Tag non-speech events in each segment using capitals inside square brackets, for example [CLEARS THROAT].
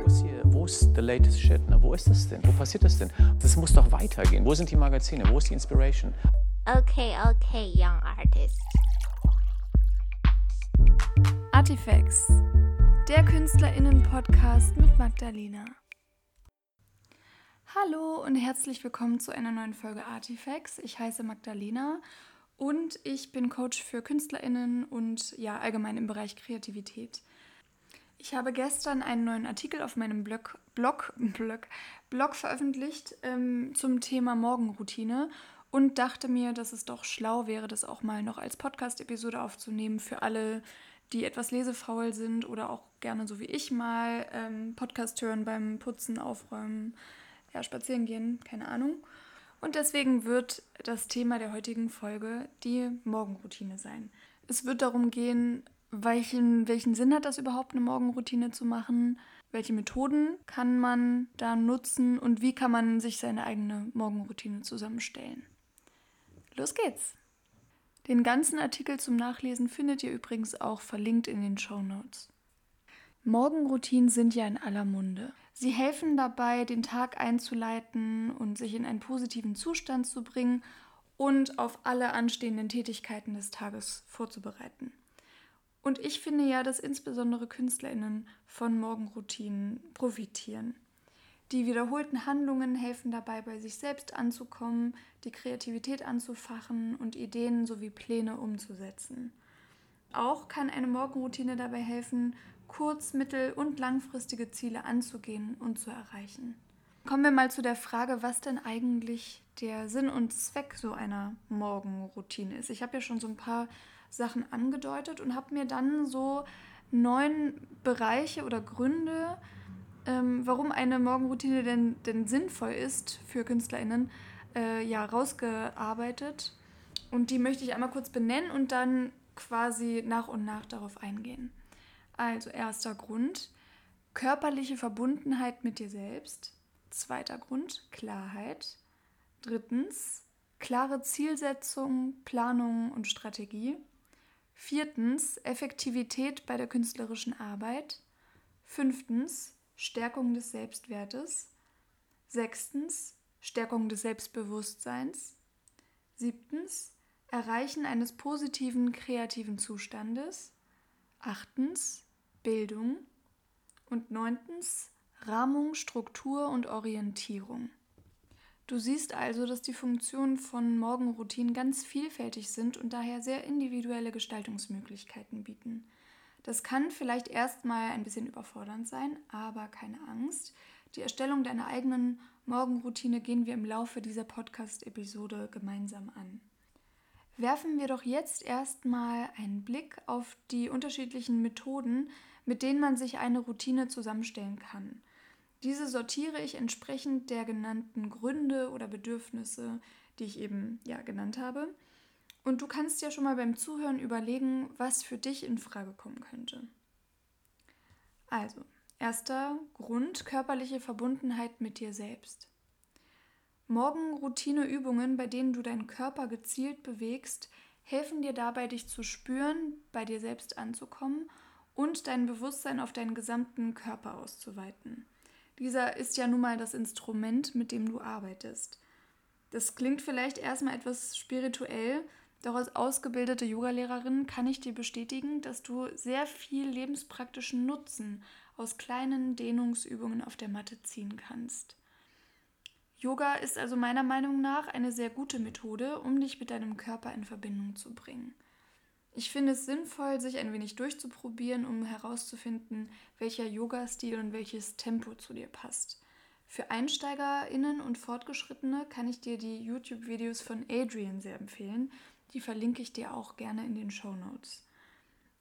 wo ist hier, wo ist the latest shit? Ne? Wo ist das denn? Wo passiert das denn? Das muss doch weitergehen. Wo sind die Magazine? Wo ist die Inspiration? Okay, okay, young artist. Artifacts, der KünstlerInnen-Podcast mit Magdalena. Hallo und herzlich willkommen zu einer neuen Folge Artifacts. Ich heiße Magdalena und ich bin Coach für KünstlerInnen und ja, allgemein im Bereich Kreativität. Ich habe gestern einen neuen Artikel auf meinem Blog, Blog, Blog, Blog veröffentlicht ähm, zum Thema Morgenroutine und dachte mir, dass es doch schlau wäre, das auch mal noch als Podcast-Episode aufzunehmen für alle, die etwas lesefaul sind oder auch gerne so wie ich mal ähm, Podcast hören beim Putzen, Aufräumen, ja, spazieren gehen, keine Ahnung. Und deswegen wird das Thema der heutigen Folge die Morgenroutine sein. Es wird darum gehen, welchen, welchen Sinn hat das überhaupt, eine Morgenroutine zu machen? Welche Methoden kann man da nutzen und wie kann man sich seine eigene Morgenroutine zusammenstellen? Los geht's! Den ganzen Artikel zum Nachlesen findet ihr übrigens auch verlinkt in den Show Notes. Morgenroutinen sind ja in aller Munde. Sie helfen dabei, den Tag einzuleiten und sich in einen positiven Zustand zu bringen und auf alle anstehenden Tätigkeiten des Tages vorzubereiten. Und ich finde ja, dass insbesondere KünstlerInnen von Morgenroutinen profitieren. Die wiederholten Handlungen helfen dabei, bei sich selbst anzukommen, die Kreativität anzufachen und Ideen sowie Pläne umzusetzen. Auch kann eine Morgenroutine dabei helfen, kurz-, mittel- und langfristige Ziele anzugehen und zu erreichen. Kommen wir mal zu der Frage, was denn eigentlich der Sinn und Zweck so einer Morgenroutine ist. Ich habe ja schon so ein paar Sachen angedeutet und habe mir dann so neun Bereiche oder Gründe, ähm, warum eine Morgenroutine denn, denn sinnvoll ist für KünstlerInnen, äh, ja, rausgearbeitet. Und die möchte ich einmal kurz benennen und dann quasi nach und nach darauf eingehen. Also, erster Grund, körperliche Verbundenheit mit dir selbst. Zweiter Grund, Klarheit. Drittens, klare Zielsetzung, Planung und Strategie. Viertens Effektivität bei der künstlerischen Arbeit. Fünftens Stärkung des Selbstwertes. Sechstens Stärkung des Selbstbewusstseins. Siebtens Erreichen eines positiven kreativen Zustandes. Achtens Bildung. Und neuntens Rahmung, Struktur und Orientierung. Du siehst also, dass die Funktionen von Morgenroutinen ganz vielfältig sind und daher sehr individuelle Gestaltungsmöglichkeiten bieten. Das kann vielleicht erstmal ein bisschen überfordernd sein, aber keine Angst. Die Erstellung deiner eigenen Morgenroutine gehen wir im Laufe dieser Podcast-Episode gemeinsam an. Werfen wir doch jetzt erstmal einen Blick auf die unterschiedlichen Methoden, mit denen man sich eine Routine zusammenstellen kann. Diese sortiere ich entsprechend der genannten Gründe oder Bedürfnisse, die ich eben ja genannt habe. Und du kannst ja schon mal beim Zuhören überlegen, was für dich in Frage kommen könnte. Also, erster Grund, körperliche Verbundenheit mit dir selbst. Morgen Routineübungen, bei denen du deinen Körper gezielt bewegst, helfen dir dabei, dich zu spüren, bei dir selbst anzukommen und dein Bewusstsein auf deinen gesamten Körper auszuweiten. Dieser ist ja nun mal das Instrument, mit dem du arbeitest. Das klingt vielleicht erstmal etwas spirituell, doch als ausgebildete Yogalehrerin kann ich dir bestätigen, dass du sehr viel lebenspraktischen Nutzen aus kleinen Dehnungsübungen auf der Matte ziehen kannst. Yoga ist also meiner Meinung nach eine sehr gute Methode, um dich mit deinem Körper in Verbindung zu bringen. Ich finde es sinnvoll, sich ein wenig durchzuprobieren, um herauszufinden, welcher Yoga-Stil und welches Tempo zu dir passt. Für EinsteigerInnen und Fortgeschrittene kann ich dir die YouTube-Videos von Adrian sehr empfehlen. Die verlinke ich dir auch gerne in den Show Notes.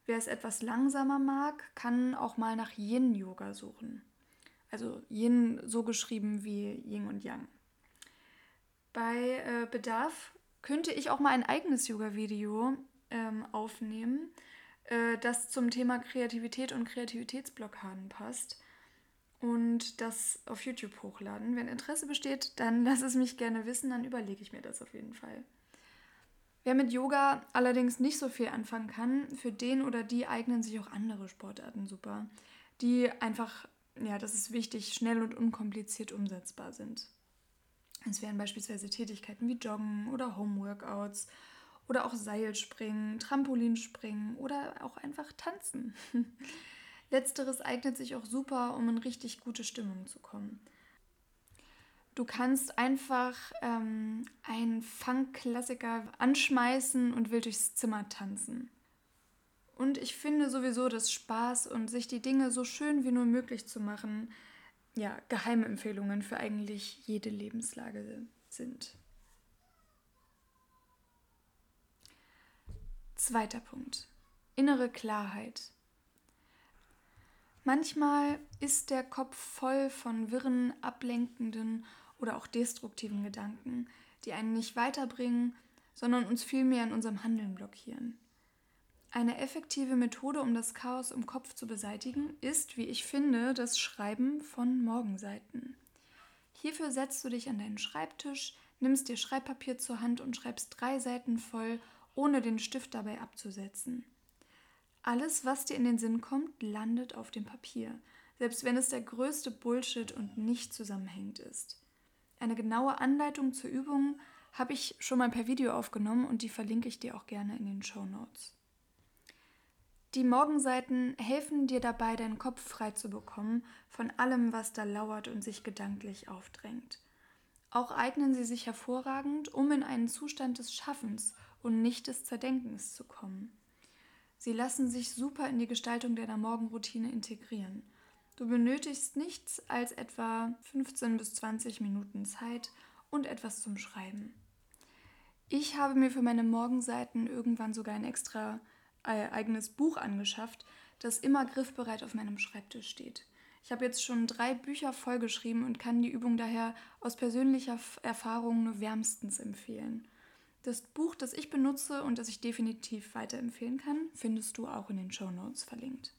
Wer es etwas langsamer mag, kann auch mal nach Yin-Yoga suchen. Also Yin so geschrieben wie Yin und Yang. Bei äh, Bedarf könnte ich auch mal ein eigenes Yoga-Video ähm, aufnehmen, äh, das zum Thema Kreativität und Kreativitätsblockaden passt und das auf YouTube hochladen. Wenn Interesse besteht, dann [LAUGHS] lass es mich gerne wissen, dann überlege ich mir das auf jeden Fall. Wer mit Yoga allerdings nicht so viel anfangen kann, für den oder die eignen sich auch andere Sportarten super, die einfach ja, das ist wichtig, schnell und unkompliziert umsetzbar sind. Es wären beispielsweise Tätigkeiten wie Joggen oder Homeworkouts oder auch Seilspringen, Trampolinspringen oder auch einfach tanzen. [LAUGHS] Letzteres eignet sich auch super, um in richtig gute Stimmung zu kommen. Du kannst einfach ähm, einen Funk-Klassiker anschmeißen und wild durchs Zimmer tanzen. Und ich finde sowieso, dass Spaß und sich die Dinge so schön wie nur möglich zu machen, ja, Geheimempfehlungen für eigentlich jede Lebenslage sind. Zweiter Punkt. Innere Klarheit. Manchmal ist der Kopf voll von wirren, ablenkenden oder auch destruktiven Gedanken, die einen nicht weiterbringen, sondern uns vielmehr in unserem Handeln blockieren. Eine effektive Methode, um das Chaos im Kopf zu beseitigen, ist, wie ich finde, das Schreiben von Morgenseiten. Hierfür setzt du dich an deinen Schreibtisch, nimmst dir Schreibpapier zur Hand und schreibst drei Seiten voll, ohne den Stift dabei abzusetzen. Alles, was dir in den Sinn kommt, landet auf dem Papier, selbst wenn es der größte Bullshit und nicht zusammenhängend ist. Eine genaue Anleitung zur Übung habe ich schon mal per Video aufgenommen und die verlinke ich dir auch gerne in den Show Notes. Die Morgenseiten helfen dir dabei, deinen Kopf frei zu bekommen von allem, was da lauert und sich gedanklich aufdrängt. Auch eignen sie sich hervorragend, um in einen Zustand des Schaffens und nicht des Zerdenkens zu kommen. Sie lassen sich super in die Gestaltung deiner Morgenroutine integrieren. Du benötigst nichts als etwa 15 bis 20 Minuten Zeit und etwas zum Schreiben. Ich habe mir für meine Morgenseiten irgendwann sogar ein extra äh, eigenes Buch angeschafft, das immer griffbereit auf meinem Schreibtisch steht. Ich habe jetzt schon drei Bücher vollgeschrieben und kann die Übung daher aus persönlicher Erfahrung nur wärmstens empfehlen. Das Buch, das ich benutze und das ich definitiv weiterempfehlen kann, findest du auch in den Show Notes verlinkt.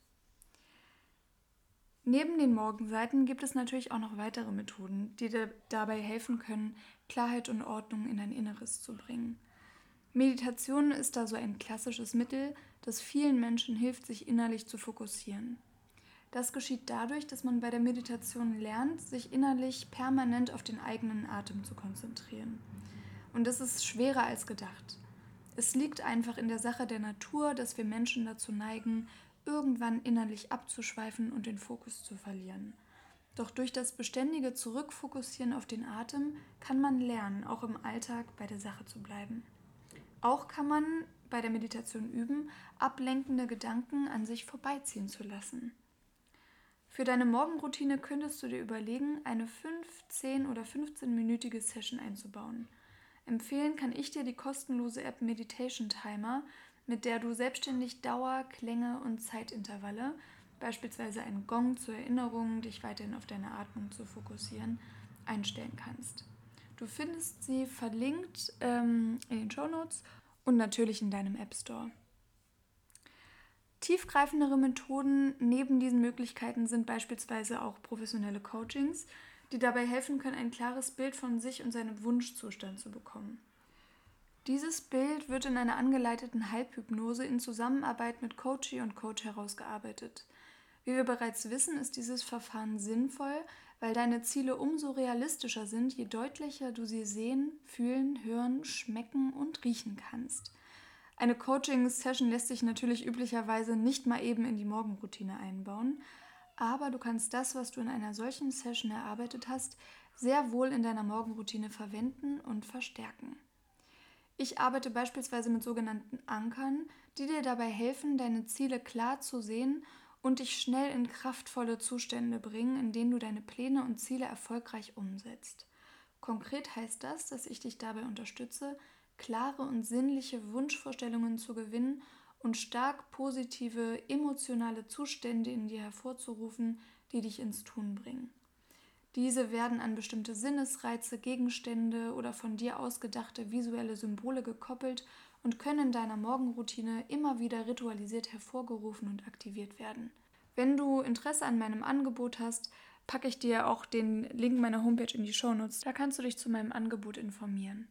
Neben den Morgenseiten gibt es natürlich auch noch weitere Methoden, die dir dabei helfen können, Klarheit und Ordnung in dein Inneres zu bringen. Meditation ist da so ein klassisches Mittel, das vielen Menschen hilft, sich innerlich zu fokussieren. Das geschieht dadurch, dass man bei der Meditation lernt, sich innerlich permanent auf den eigenen Atem zu konzentrieren. Und das ist schwerer als gedacht. Es liegt einfach in der Sache der Natur, dass wir Menschen dazu neigen, irgendwann innerlich abzuschweifen und den Fokus zu verlieren. Doch durch das beständige Zurückfokussieren auf den Atem kann man lernen, auch im Alltag bei der Sache zu bleiben. Auch kann man bei der Meditation üben, ablenkende Gedanken an sich vorbeiziehen zu lassen. Für deine Morgenroutine könntest du dir überlegen, eine 5, 10 oder 15-minütige Session einzubauen. Empfehlen kann ich dir die kostenlose App Meditation Timer, mit der du selbstständig Dauer, Klänge und Zeitintervalle, beispielsweise einen Gong zur Erinnerung, dich weiterhin auf deine Atmung zu fokussieren, einstellen kannst. Du findest sie verlinkt ähm, in den Show Notes und natürlich in deinem App Store. Tiefgreifendere Methoden neben diesen Möglichkeiten sind beispielsweise auch professionelle Coachings, die dabei helfen können, ein klares Bild von sich und seinem Wunschzustand zu bekommen. Dieses Bild wird in einer angeleiteten Halbhypnose in Zusammenarbeit mit Coachee und Coach herausgearbeitet. Wie wir bereits wissen, ist dieses Verfahren sinnvoll, weil deine Ziele umso realistischer sind, je deutlicher du sie sehen, fühlen, hören, schmecken und riechen kannst. Eine Coaching-Session lässt sich natürlich üblicherweise nicht mal eben in die Morgenroutine einbauen, aber du kannst das, was du in einer solchen Session erarbeitet hast, sehr wohl in deiner Morgenroutine verwenden und verstärken. Ich arbeite beispielsweise mit sogenannten Ankern, die dir dabei helfen, deine Ziele klar zu sehen und dich schnell in kraftvolle Zustände bringen, in denen du deine Pläne und Ziele erfolgreich umsetzt. Konkret heißt das, dass ich dich dabei unterstütze, klare und sinnliche Wunschvorstellungen zu gewinnen und stark positive emotionale Zustände in dir hervorzurufen, die dich ins Tun bringen. Diese werden an bestimmte Sinnesreize, Gegenstände oder von dir ausgedachte visuelle Symbole gekoppelt und können in deiner Morgenroutine immer wieder ritualisiert hervorgerufen und aktiviert werden. Wenn du Interesse an meinem Angebot hast, packe ich dir auch den Link meiner Homepage in die Shownotes. Da kannst du dich zu meinem Angebot informieren.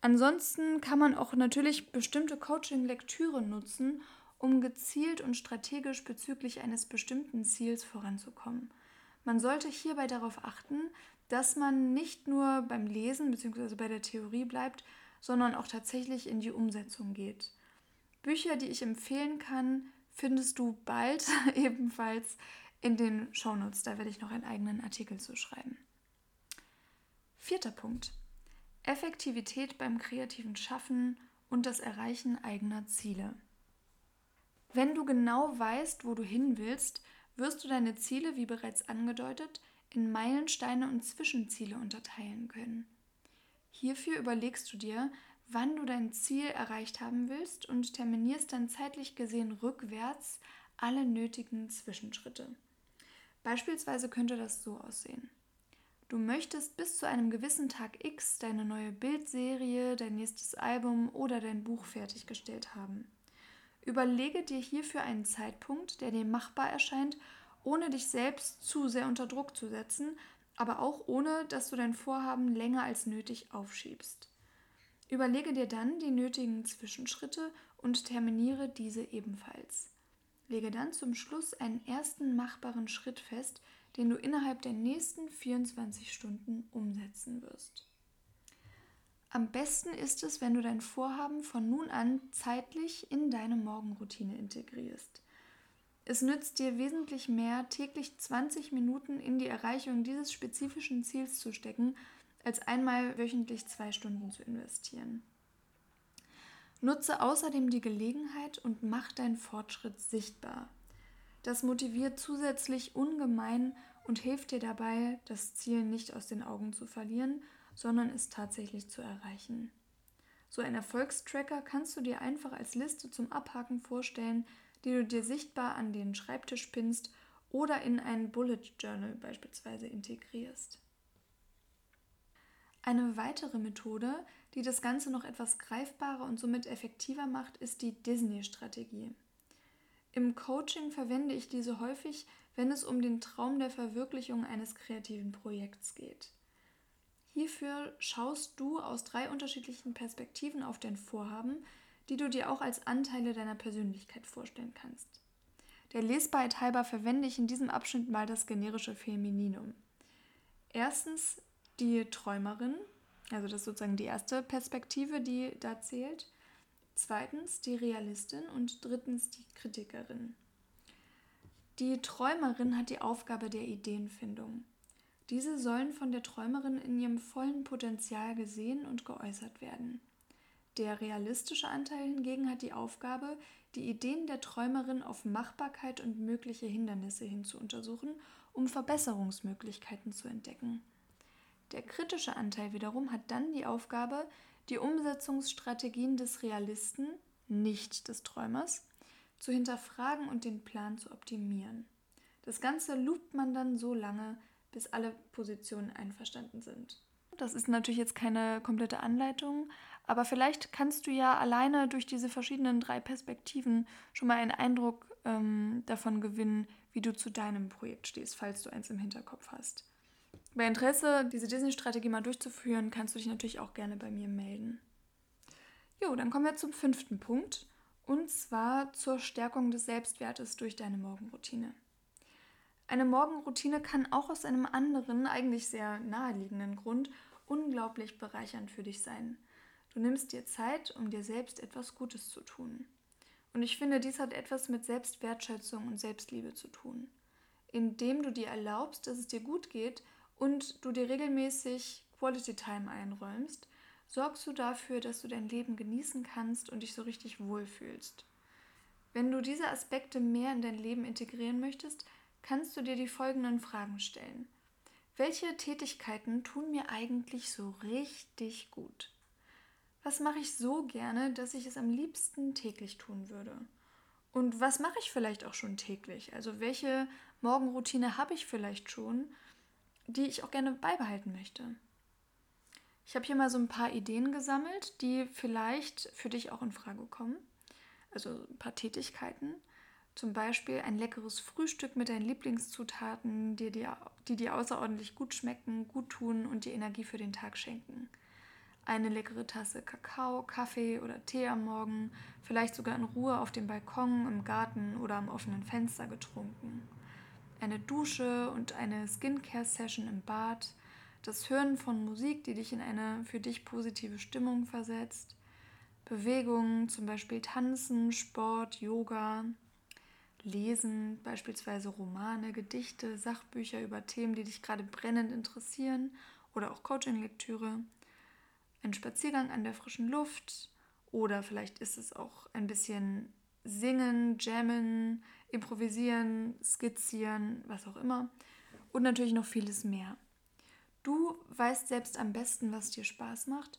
Ansonsten kann man auch natürlich bestimmte Coaching-Lektüre nutzen, um gezielt und strategisch bezüglich eines bestimmten Ziels voranzukommen. Man sollte hierbei darauf achten, dass man nicht nur beim Lesen bzw. bei der Theorie bleibt, sondern auch tatsächlich in die Umsetzung geht. Bücher, die ich empfehlen kann, findest du bald [LAUGHS] ebenfalls in den Shownotes. Da werde ich noch einen eigenen Artikel zu schreiben. Vierter Punkt. Effektivität beim kreativen Schaffen und das Erreichen eigener Ziele. Wenn du genau weißt, wo du hin willst, wirst du deine Ziele, wie bereits angedeutet, in Meilensteine und Zwischenziele unterteilen können. Hierfür überlegst du dir, wann du dein Ziel erreicht haben willst und terminierst dann zeitlich gesehen rückwärts alle nötigen Zwischenschritte. Beispielsweise könnte das so aussehen. Du möchtest bis zu einem gewissen Tag X deine neue Bildserie, dein nächstes Album oder dein Buch fertiggestellt haben. Überlege dir hierfür einen Zeitpunkt, der dir machbar erscheint, ohne dich selbst zu sehr unter Druck zu setzen, aber auch ohne, dass du dein Vorhaben länger als nötig aufschiebst. Überlege dir dann die nötigen Zwischenschritte und terminiere diese ebenfalls. Lege dann zum Schluss einen ersten machbaren Schritt fest, den du innerhalb der nächsten 24 Stunden umsetzen wirst. Am besten ist es, wenn du dein Vorhaben von nun an zeitlich in deine Morgenroutine integrierst. Es nützt dir wesentlich mehr, täglich 20 Minuten in die Erreichung dieses spezifischen Ziels zu stecken, als einmal wöchentlich zwei Stunden zu investieren. Nutze außerdem die Gelegenheit und mach deinen Fortschritt sichtbar. Das motiviert zusätzlich ungemein und hilft dir dabei, das Ziel nicht aus den Augen zu verlieren, sondern es tatsächlich zu erreichen. So ein Erfolgstracker kannst du dir einfach als Liste zum Abhaken vorstellen, die du dir sichtbar an den Schreibtisch pinnst oder in ein Bullet Journal beispielsweise integrierst. Eine weitere Methode, die das Ganze noch etwas greifbarer und somit effektiver macht, ist die Disney-Strategie. Im Coaching verwende ich diese häufig, wenn es um den Traum der Verwirklichung eines kreativen Projekts geht. Hierfür schaust du aus drei unterschiedlichen Perspektiven auf dein Vorhaben, die du dir auch als Anteile deiner Persönlichkeit vorstellen kannst. Der Lesbarkeit halber verwende ich in diesem Abschnitt mal das generische Femininum. Erstens die Träumerin, also das ist sozusagen die erste Perspektive, die da zählt. Zweitens die Realistin und drittens die Kritikerin. Die Träumerin hat die Aufgabe der Ideenfindung. Diese sollen von der Träumerin in ihrem vollen Potenzial gesehen und geäußert werden. Der realistische Anteil hingegen hat die Aufgabe, die Ideen der Träumerin auf Machbarkeit und mögliche Hindernisse hin zu untersuchen, um Verbesserungsmöglichkeiten zu entdecken. Der kritische Anteil wiederum hat dann die Aufgabe, die Umsetzungsstrategien des Realisten, nicht des Träumers, zu hinterfragen und den Plan zu optimieren. Das Ganze loopt man dann so lange, bis alle Positionen einverstanden sind. Das ist natürlich jetzt keine komplette Anleitung, aber vielleicht kannst du ja alleine durch diese verschiedenen drei Perspektiven schon mal einen Eindruck ähm, davon gewinnen, wie du zu deinem Projekt stehst, falls du eins im Hinterkopf hast. Bei Interesse, diese Disney-Strategie mal durchzuführen, kannst du dich natürlich auch gerne bei mir melden. Jo, dann kommen wir zum fünften Punkt und zwar zur Stärkung des Selbstwertes durch deine Morgenroutine. Eine Morgenroutine kann auch aus einem anderen, eigentlich sehr naheliegenden Grund unglaublich bereichernd für dich sein. Du nimmst dir Zeit, um dir selbst etwas Gutes zu tun. Und ich finde, dies hat etwas mit Selbstwertschätzung und Selbstliebe zu tun. Indem du dir erlaubst, dass es dir gut geht, und du dir regelmäßig Quality Time einräumst, sorgst du dafür, dass du dein Leben genießen kannst und dich so richtig wohlfühlst. Wenn du diese Aspekte mehr in dein Leben integrieren möchtest, kannst du dir die folgenden Fragen stellen. Welche Tätigkeiten tun mir eigentlich so richtig gut? Was mache ich so gerne, dass ich es am liebsten täglich tun würde? Und was mache ich vielleicht auch schon täglich? Also welche Morgenroutine habe ich vielleicht schon die ich auch gerne beibehalten möchte. Ich habe hier mal so ein paar Ideen gesammelt, die vielleicht für dich auch in Frage kommen. Also ein paar Tätigkeiten. Zum Beispiel ein leckeres Frühstück mit deinen Lieblingszutaten, die dir, die dir außerordentlich gut schmecken, gut tun und dir Energie für den Tag schenken. eine leckere Tasse Kakao, Kaffee oder Tee am Morgen, vielleicht sogar in Ruhe auf dem Balkon, im Garten oder am offenen Fenster getrunken. Eine Dusche und eine Skincare-Session im Bad, das Hören von Musik, die dich in eine für dich positive Stimmung versetzt, Bewegungen, zum Beispiel Tanzen, Sport, Yoga, Lesen, beispielsweise Romane, Gedichte, Sachbücher über Themen, die dich gerade brennend interessieren. Oder auch Coaching-Lektüre, ein Spaziergang an der frischen Luft. Oder vielleicht ist es auch ein bisschen Singen, Jammen, Improvisieren, Skizzieren, was auch immer und natürlich noch vieles mehr. Du weißt selbst am besten, was dir Spaß macht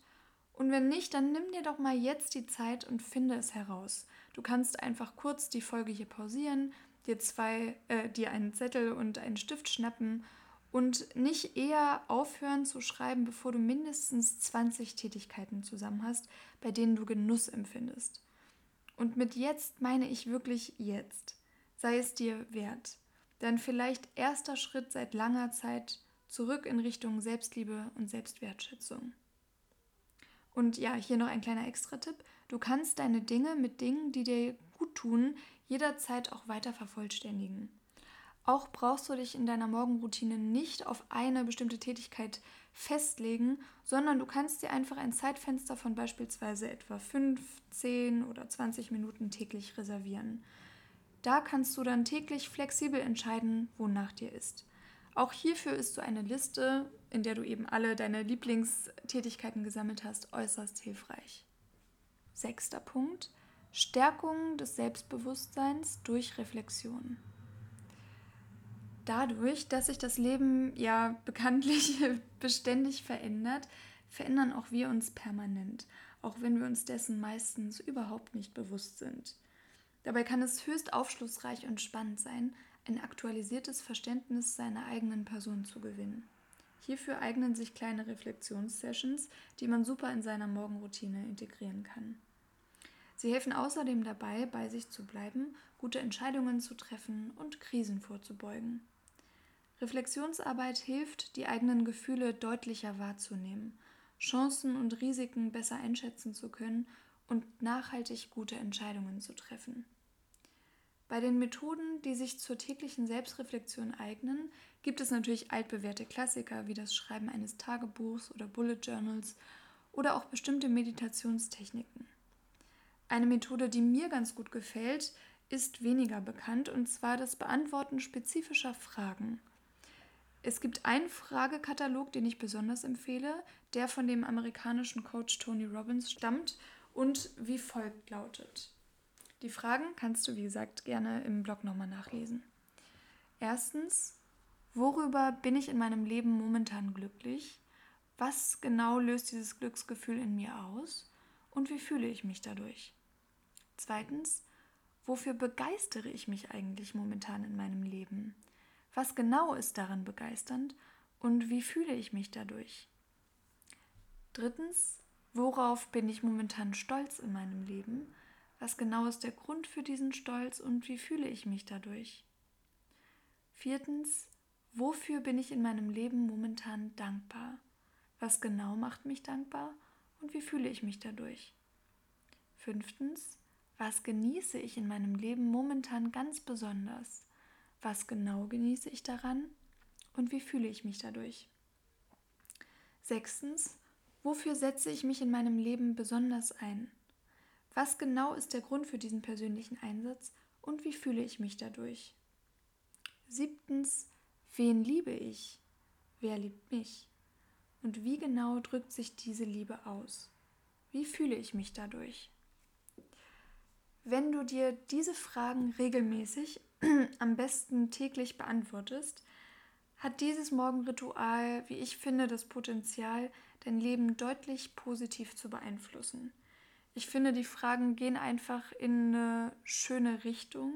und wenn nicht, dann nimm dir doch mal jetzt die Zeit und finde es heraus. Du kannst einfach kurz die Folge hier pausieren, dir zwei, äh, dir einen Zettel und einen Stift schnappen und nicht eher aufhören zu schreiben, bevor du mindestens 20 Tätigkeiten zusammen hast, bei denen du Genuss empfindest. Und mit jetzt meine ich wirklich jetzt. Sei es dir wert. Dein vielleicht erster Schritt seit langer Zeit zurück in Richtung Selbstliebe und Selbstwertschätzung. Und ja, hier noch ein kleiner Extra-Tipp. Du kannst deine Dinge mit Dingen, die dir gut tun, jederzeit auch weiter vervollständigen. Auch brauchst du dich in deiner Morgenroutine nicht auf eine bestimmte Tätigkeit festlegen, sondern du kannst dir einfach ein Zeitfenster von beispielsweise etwa 5, 10 oder 20 Minuten täglich reservieren. Da kannst du dann täglich flexibel entscheiden, wonach dir ist. Auch hierfür ist so eine Liste, in der du eben alle deine Lieblingstätigkeiten gesammelt hast, äußerst hilfreich. Sechster Punkt. Stärkung des Selbstbewusstseins durch Reflexion. Dadurch, dass sich das Leben ja [LAUGHS] bekanntlich beständig verändert, verändern auch wir uns permanent, auch wenn wir uns dessen meistens überhaupt nicht bewusst sind. Dabei kann es höchst aufschlussreich und spannend sein, ein aktualisiertes Verständnis seiner eigenen Person zu gewinnen. Hierfür eignen sich kleine Reflexionssessions, die man super in seiner Morgenroutine integrieren kann. Sie helfen außerdem dabei, bei sich zu bleiben, gute Entscheidungen zu treffen und Krisen vorzubeugen. Reflexionsarbeit hilft, die eigenen Gefühle deutlicher wahrzunehmen, Chancen und Risiken besser einschätzen zu können und nachhaltig gute Entscheidungen zu treffen. Bei den Methoden, die sich zur täglichen Selbstreflexion eignen, gibt es natürlich altbewährte Klassiker wie das Schreiben eines Tagebuchs oder Bullet Journals oder auch bestimmte Meditationstechniken. Eine Methode, die mir ganz gut gefällt, ist weniger bekannt und zwar das Beantworten spezifischer Fragen. Es gibt einen Fragekatalog, den ich besonders empfehle, der von dem amerikanischen Coach Tony Robbins stammt und wie folgt lautet. Die Fragen kannst du, wie gesagt, gerne im Blog nochmal nachlesen. Erstens, worüber bin ich in meinem Leben momentan glücklich? Was genau löst dieses Glücksgefühl in mir aus? Und wie fühle ich mich dadurch? Zweitens, wofür begeistere ich mich eigentlich momentan in meinem Leben? Was genau ist daran begeisternd und wie fühle ich mich dadurch? Drittens, worauf bin ich momentan stolz in meinem Leben? Was genau ist der Grund für diesen Stolz und wie fühle ich mich dadurch? Viertens, wofür bin ich in meinem Leben momentan dankbar? Was genau macht mich dankbar und wie fühle ich mich dadurch? Fünftens, was genieße ich in meinem Leben momentan ganz besonders? Was genau genieße ich daran und wie fühle ich mich dadurch? Sechstens, wofür setze ich mich in meinem Leben besonders ein? Was genau ist der Grund für diesen persönlichen Einsatz und wie fühle ich mich dadurch? Siebtens, wen liebe ich? Wer liebt mich? Und wie genau drückt sich diese Liebe aus? Wie fühle ich mich dadurch? Wenn du dir diese Fragen regelmäßig, [CLEARS THROAT] am besten täglich beantwortest, hat dieses Morgenritual, wie ich finde, das Potenzial, dein Leben deutlich positiv zu beeinflussen. Ich finde, die Fragen gehen einfach in eine schöne Richtung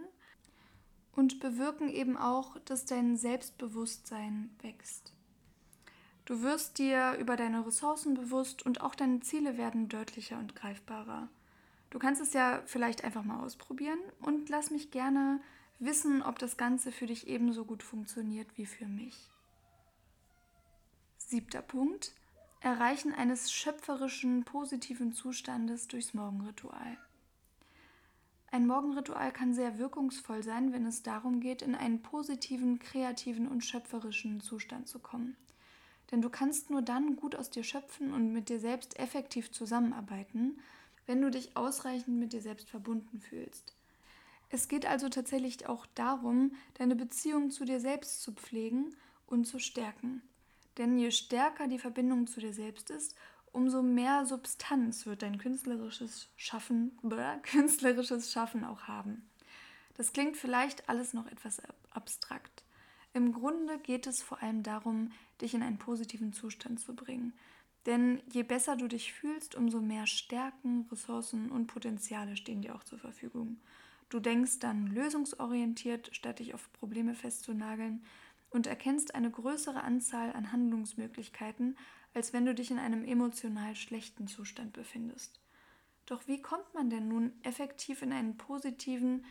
und bewirken eben auch, dass dein Selbstbewusstsein wächst. Du wirst dir über deine Ressourcen bewusst und auch deine Ziele werden deutlicher und greifbarer. Du kannst es ja vielleicht einfach mal ausprobieren und lass mich gerne wissen, ob das Ganze für dich ebenso gut funktioniert wie für mich. Siebter Punkt. Erreichen eines schöpferischen, positiven Zustandes durchs Morgenritual. Ein Morgenritual kann sehr wirkungsvoll sein, wenn es darum geht, in einen positiven, kreativen und schöpferischen Zustand zu kommen. Denn du kannst nur dann gut aus dir schöpfen und mit dir selbst effektiv zusammenarbeiten, wenn du dich ausreichend mit dir selbst verbunden fühlst. Es geht also tatsächlich auch darum, deine Beziehung zu dir selbst zu pflegen und zu stärken. Denn je stärker die Verbindung zu dir selbst ist, umso mehr Substanz wird dein künstlerisches Schaffen, [LAUGHS] künstlerisches Schaffen auch haben. Das klingt vielleicht alles noch etwas abstrakt. Im Grunde geht es vor allem darum, dich in einen positiven Zustand zu bringen. Denn je besser du dich fühlst, umso mehr Stärken, Ressourcen und Potenziale stehen dir auch zur Verfügung. Du denkst dann lösungsorientiert, statt dich auf Probleme festzunageln und erkennst eine größere Anzahl an Handlungsmöglichkeiten, als wenn du dich in einem emotional schlechten Zustand befindest. Doch wie kommt man denn nun effektiv in einen positiven,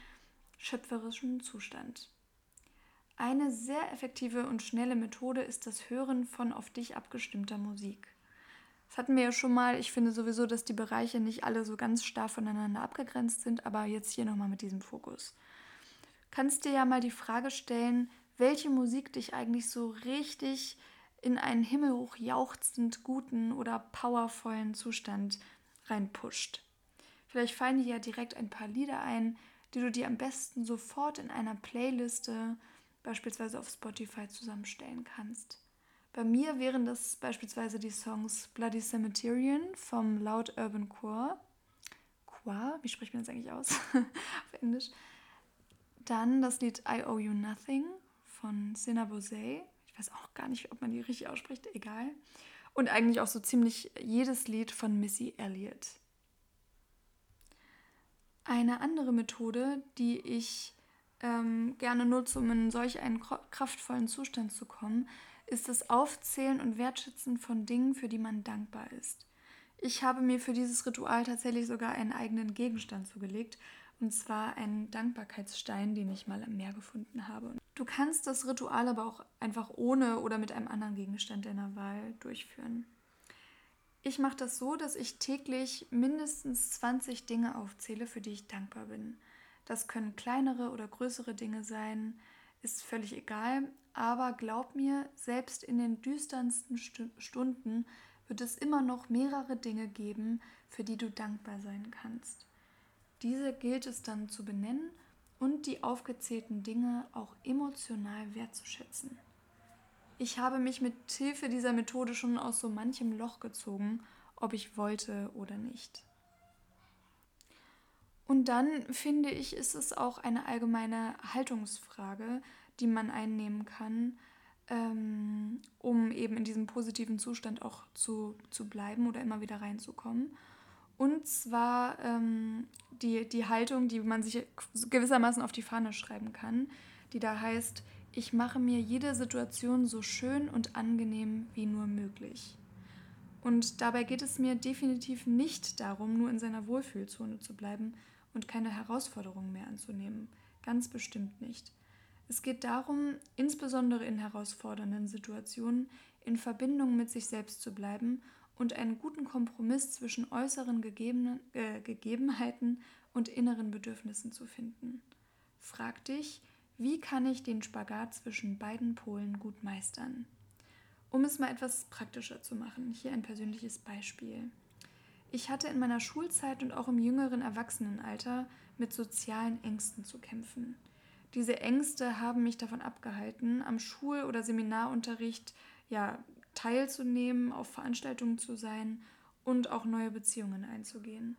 schöpferischen Zustand? Eine sehr effektive und schnelle Methode ist das Hören von auf dich abgestimmter Musik. Das hatten wir ja schon mal. Ich finde sowieso, dass die Bereiche nicht alle so ganz starr voneinander abgegrenzt sind, aber jetzt hier nochmal mit diesem Fokus. Kannst dir ja mal die Frage stellen, welche Musik dich eigentlich so richtig in einen himmelhoch jauchzend guten oder powervollen Zustand reinpusht. Vielleicht fallen dir ja direkt ein paar Lieder ein, die du dir am besten sofort in einer Playliste beispielsweise auf Spotify zusammenstellen kannst. Bei mir wären das beispielsweise die Songs Bloody Cemeterian vom Loud Urban Choir. Choir, wie spricht man das eigentlich aus [LAUGHS] auf Englisch? Dann das Lied I Owe You Nothing von Sina Bosé. Ich weiß auch gar nicht, ob man die richtig ausspricht, egal. Und eigentlich auch so ziemlich jedes Lied von Missy Elliott. Eine andere Methode, die ich ähm, gerne nutze, um in solch einen kraftvollen Zustand zu kommen, ist das Aufzählen und Wertschätzen von Dingen, für die man dankbar ist. Ich habe mir für dieses Ritual tatsächlich sogar einen eigenen Gegenstand zugelegt, und zwar einen Dankbarkeitsstein, den ich mal am Meer gefunden habe. Du kannst das Ritual aber auch einfach ohne oder mit einem anderen Gegenstand deiner Wahl durchführen. Ich mache das so, dass ich täglich mindestens 20 Dinge aufzähle, für die ich dankbar bin. Das können kleinere oder größere Dinge sein, ist völlig egal, aber glaub mir, selbst in den düsternsten Stunden wird es immer noch mehrere Dinge geben, für die du dankbar sein kannst. Diese gilt es dann zu benennen und die aufgezählten Dinge auch emotional wertzuschätzen. Ich habe mich mit Hilfe dieser Methode schon aus so manchem Loch gezogen, ob ich wollte oder nicht. Und dann finde ich, ist es auch eine allgemeine Haltungsfrage, die man einnehmen kann, ähm, um eben in diesem positiven Zustand auch zu, zu bleiben oder immer wieder reinzukommen. Und zwar ähm, die, die Haltung, die man sich gewissermaßen auf die Fahne schreiben kann, die da heißt, ich mache mir jede Situation so schön und angenehm wie nur möglich. Und dabei geht es mir definitiv nicht darum, nur in seiner Wohlfühlzone zu bleiben, und keine Herausforderungen mehr anzunehmen. Ganz bestimmt nicht. Es geht darum, insbesondere in herausfordernden Situationen in Verbindung mit sich selbst zu bleiben und einen guten Kompromiss zwischen äußeren Gegebenen, äh, Gegebenheiten und inneren Bedürfnissen zu finden. Frag dich, wie kann ich den Spagat zwischen beiden Polen gut meistern? Um es mal etwas praktischer zu machen, hier ein persönliches Beispiel. Ich hatte in meiner Schulzeit und auch im jüngeren Erwachsenenalter mit sozialen Ängsten zu kämpfen. Diese Ängste haben mich davon abgehalten, am Schul- oder Seminarunterricht ja, teilzunehmen, auf Veranstaltungen zu sein und auch neue Beziehungen einzugehen.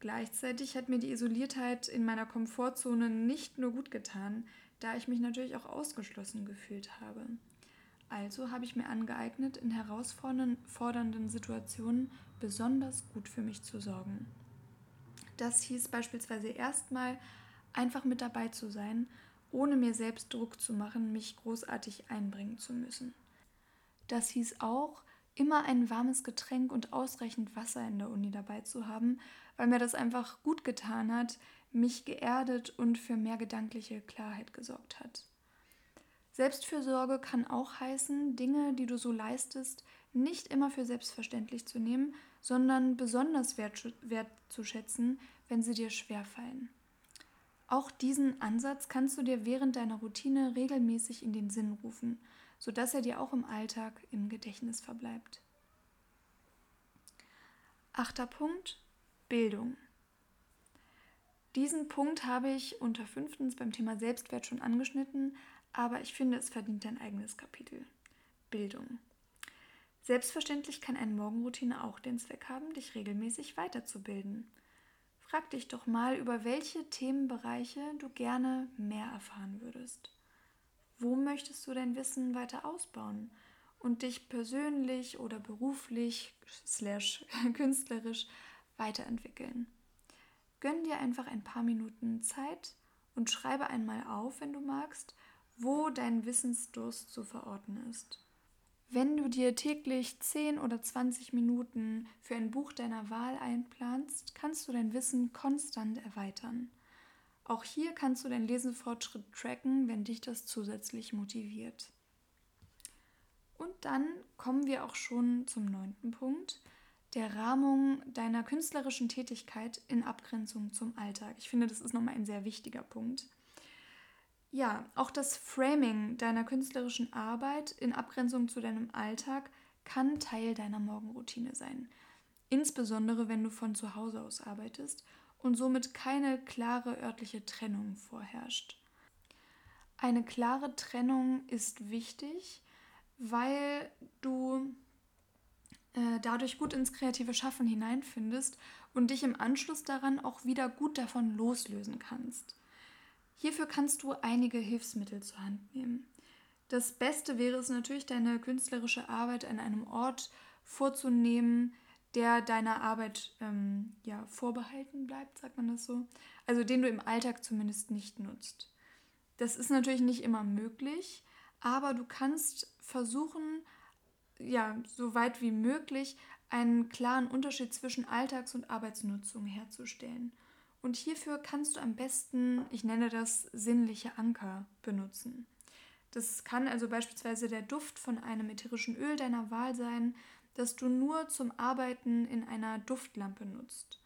Gleichzeitig hat mir die Isoliertheit in meiner Komfortzone nicht nur gut getan, da ich mich natürlich auch ausgeschlossen gefühlt habe. Also habe ich mir angeeignet, in herausfordernden Situationen besonders gut für mich zu sorgen. Das hieß beispielsweise erstmal einfach mit dabei zu sein, ohne mir selbst Druck zu machen, mich großartig einbringen zu müssen. Das hieß auch, immer ein warmes Getränk und ausreichend Wasser in der Uni dabei zu haben, weil mir das einfach gut getan hat, mich geerdet und für mehr gedankliche Klarheit gesorgt hat. Selbstfürsorge kann auch heißen, Dinge, die du so leistest, nicht immer für selbstverständlich zu nehmen, sondern besonders wertzuschätzen, wenn sie dir schwerfallen. Auch diesen Ansatz kannst du dir während deiner Routine regelmäßig in den Sinn rufen, sodass er dir auch im Alltag im Gedächtnis verbleibt. Achter Punkt, Bildung. Diesen Punkt habe ich unter fünftens beim Thema Selbstwert schon angeschnitten, aber ich finde, es verdient ein eigenes Kapitel. Bildung. Selbstverständlich kann eine Morgenroutine auch den Zweck haben, dich regelmäßig weiterzubilden. Frag dich doch mal, über welche Themenbereiche du gerne mehr erfahren würdest. Wo möchtest du dein Wissen weiter ausbauen und dich persönlich oder beruflich slash [LAUGHS] künstlerisch weiterentwickeln? Gönn dir einfach ein paar Minuten Zeit und schreibe einmal auf, wenn du magst, wo dein Wissensdurst zu verorten ist. Wenn du dir täglich 10 oder 20 Minuten für ein Buch deiner Wahl einplanst, kannst du dein Wissen konstant erweitern. Auch hier kannst du deinen Lesefortschritt tracken, wenn dich das zusätzlich motiviert. Und dann kommen wir auch schon zum neunten Punkt, der Rahmung deiner künstlerischen Tätigkeit in Abgrenzung zum Alltag. Ich finde, das ist nochmal ein sehr wichtiger Punkt. Ja, auch das Framing deiner künstlerischen Arbeit in Abgrenzung zu deinem Alltag kann Teil deiner Morgenroutine sein. Insbesondere wenn du von zu Hause aus arbeitest und somit keine klare örtliche Trennung vorherrscht. Eine klare Trennung ist wichtig, weil du äh, dadurch gut ins kreative Schaffen hineinfindest und dich im Anschluss daran auch wieder gut davon loslösen kannst. Hierfür kannst du einige Hilfsmittel zur Hand nehmen. Das Beste wäre es natürlich, deine künstlerische Arbeit an einem Ort vorzunehmen, der deiner Arbeit ähm, ja, vorbehalten bleibt, sagt man das so. Also den du im Alltag zumindest nicht nutzt. Das ist natürlich nicht immer möglich, aber du kannst versuchen, ja, so weit wie möglich einen klaren Unterschied zwischen Alltags- und Arbeitsnutzung herzustellen. Und hierfür kannst du am besten, ich nenne das sinnliche Anker, benutzen. Das kann also beispielsweise der Duft von einem ätherischen Öl deiner Wahl sein, das du nur zum Arbeiten in einer Duftlampe nutzt.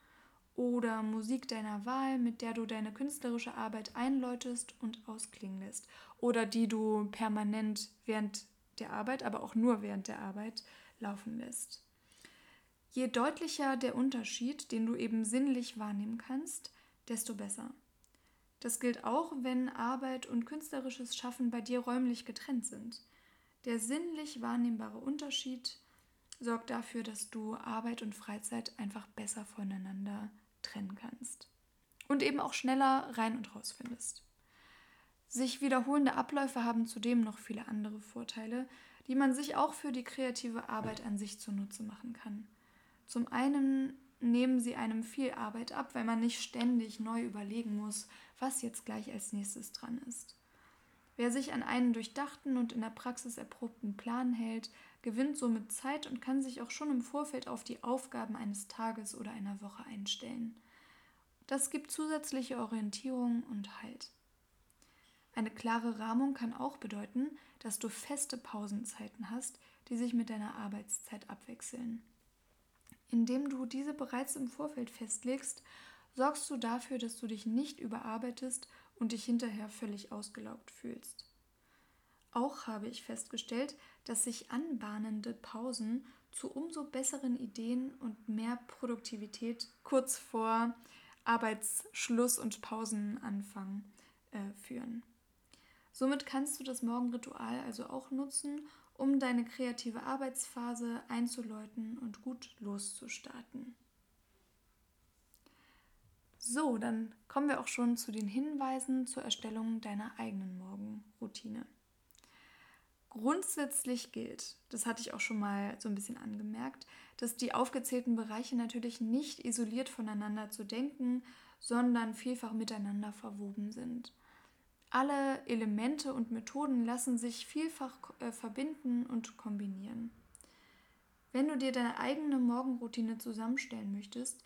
Oder Musik deiner Wahl, mit der du deine künstlerische Arbeit einläutest und ausklingen lässt. Oder die du permanent während der Arbeit, aber auch nur während der Arbeit laufen lässt. Je deutlicher der Unterschied, den du eben sinnlich wahrnehmen kannst, desto besser. Das gilt auch, wenn Arbeit und künstlerisches Schaffen bei dir räumlich getrennt sind. Der sinnlich wahrnehmbare Unterschied sorgt dafür, dass du Arbeit und Freizeit einfach besser voneinander trennen kannst. Und eben auch schneller rein und raus findest. Sich wiederholende Abläufe haben zudem noch viele andere Vorteile, die man sich auch für die kreative Arbeit an sich zunutze machen kann. Zum einen nehmen sie einem viel Arbeit ab, weil man nicht ständig neu überlegen muss, was jetzt gleich als nächstes dran ist. Wer sich an einen durchdachten und in der Praxis erprobten Plan hält, gewinnt somit Zeit und kann sich auch schon im Vorfeld auf die Aufgaben eines Tages oder einer Woche einstellen. Das gibt zusätzliche Orientierung und Halt. Eine klare Rahmung kann auch bedeuten, dass du feste Pausenzeiten hast, die sich mit deiner Arbeitszeit abwechseln. Indem du diese bereits im Vorfeld festlegst, sorgst du dafür, dass du dich nicht überarbeitest und dich hinterher völlig ausgelaugt fühlst. Auch habe ich festgestellt, dass sich anbahnende Pausen zu umso besseren Ideen und mehr Produktivität kurz vor Arbeitsschluss und Pausenanfang äh, führen. Somit kannst du das Morgenritual also auch nutzen, um deine kreative Arbeitsphase einzuläuten und gut loszustarten. So, dann kommen wir auch schon zu den Hinweisen zur Erstellung deiner eigenen Morgenroutine. Grundsätzlich gilt, das hatte ich auch schon mal so ein bisschen angemerkt, dass die aufgezählten Bereiche natürlich nicht isoliert voneinander zu denken, sondern vielfach miteinander verwoben sind. Alle Elemente und Methoden lassen sich vielfach äh, verbinden und kombinieren. Wenn du dir deine eigene Morgenroutine zusammenstellen möchtest,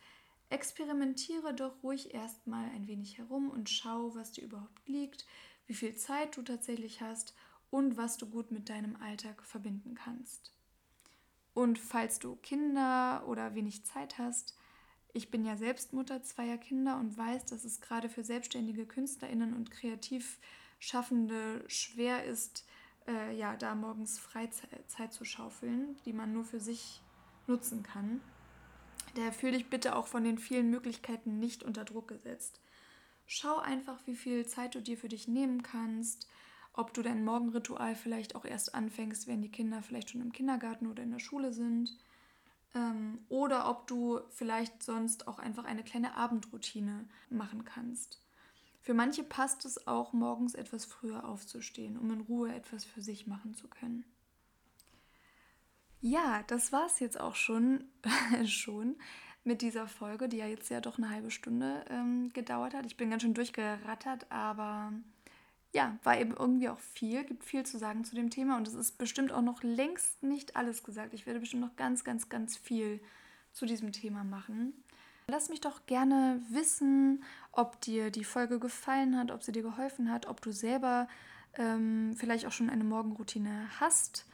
experimentiere doch ruhig erstmal ein wenig herum und schau, was dir überhaupt liegt, wie viel Zeit du tatsächlich hast und was du gut mit deinem Alltag verbinden kannst. Und falls du Kinder oder wenig Zeit hast, ich bin ja selbst Mutter zweier Kinder und weiß, dass es gerade für selbstständige Künstlerinnen und Kreativschaffende schwer ist, äh, ja, da morgens Freizeit zu schaufeln, die man nur für sich nutzen kann. Daher fühle dich bitte auch von den vielen Möglichkeiten nicht unter Druck gesetzt. Schau einfach, wie viel Zeit du dir für dich nehmen kannst, ob du dein Morgenritual vielleicht auch erst anfängst, wenn die Kinder vielleicht schon im Kindergarten oder in der Schule sind ähm, oder ob du vielleicht sonst auch einfach eine kleine Abendroutine machen kannst. Für manche passt es auch, morgens etwas früher aufzustehen, um in Ruhe etwas für sich machen zu können. Ja, das war es jetzt auch schon, [LAUGHS] schon mit dieser Folge, die ja jetzt ja doch eine halbe Stunde ähm, gedauert hat. Ich bin ganz schön durchgerattert, aber ja, war eben irgendwie auch viel, gibt viel zu sagen zu dem Thema und es ist bestimmt auch noch längst nicht alles gesagt. Ich werde bestimmt noch ganz, ganz, ganz viel zu diesem Thema machen. Lass mich doch gerne wissen, ob dir die Folge gefallen hat, ob sie dir geholfen hat, ob du selber ähm, vielleicht auch schon eine Morgenroutine hast,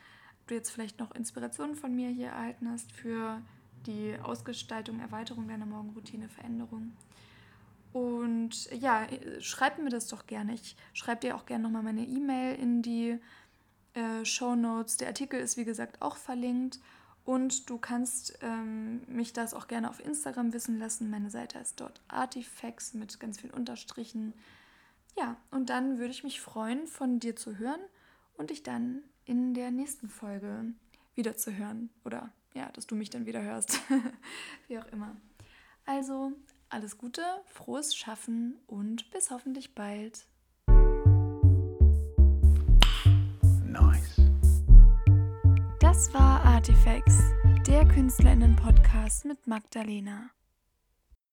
ob du jetzt vielleicht noch Inspirationen von mir hier erhalten hast für die Ausgestaltung, Erweiterung deiner Morgenroutine, Veränderung. Und ja, schreib mir das doch gerne. Ich schreibe dir auch gerne nochmal meine E-Mail in die äh, Show Notes. Der Artikel ist wie gesagt auch verlinkt. Und du kannst ähm, mich das auch gerne auf Instagram wissen lassen. Meine Seite ist dort Artifacts mit ganz vielen Unterstrichen. Ja, und dann würde ich mich freuen, von dir zu hören und dich dann in der nächsten Folge wieder zu hören. Oder ja, dass du mich dann wieder hörst. [LAUGHS] Wie auch immer. Also, alles Gute, frohes Schaffen und bis hoffentlich bald. Nice. Das war Artifacts, der Künstlerinnen-Podcast mit Magdalena.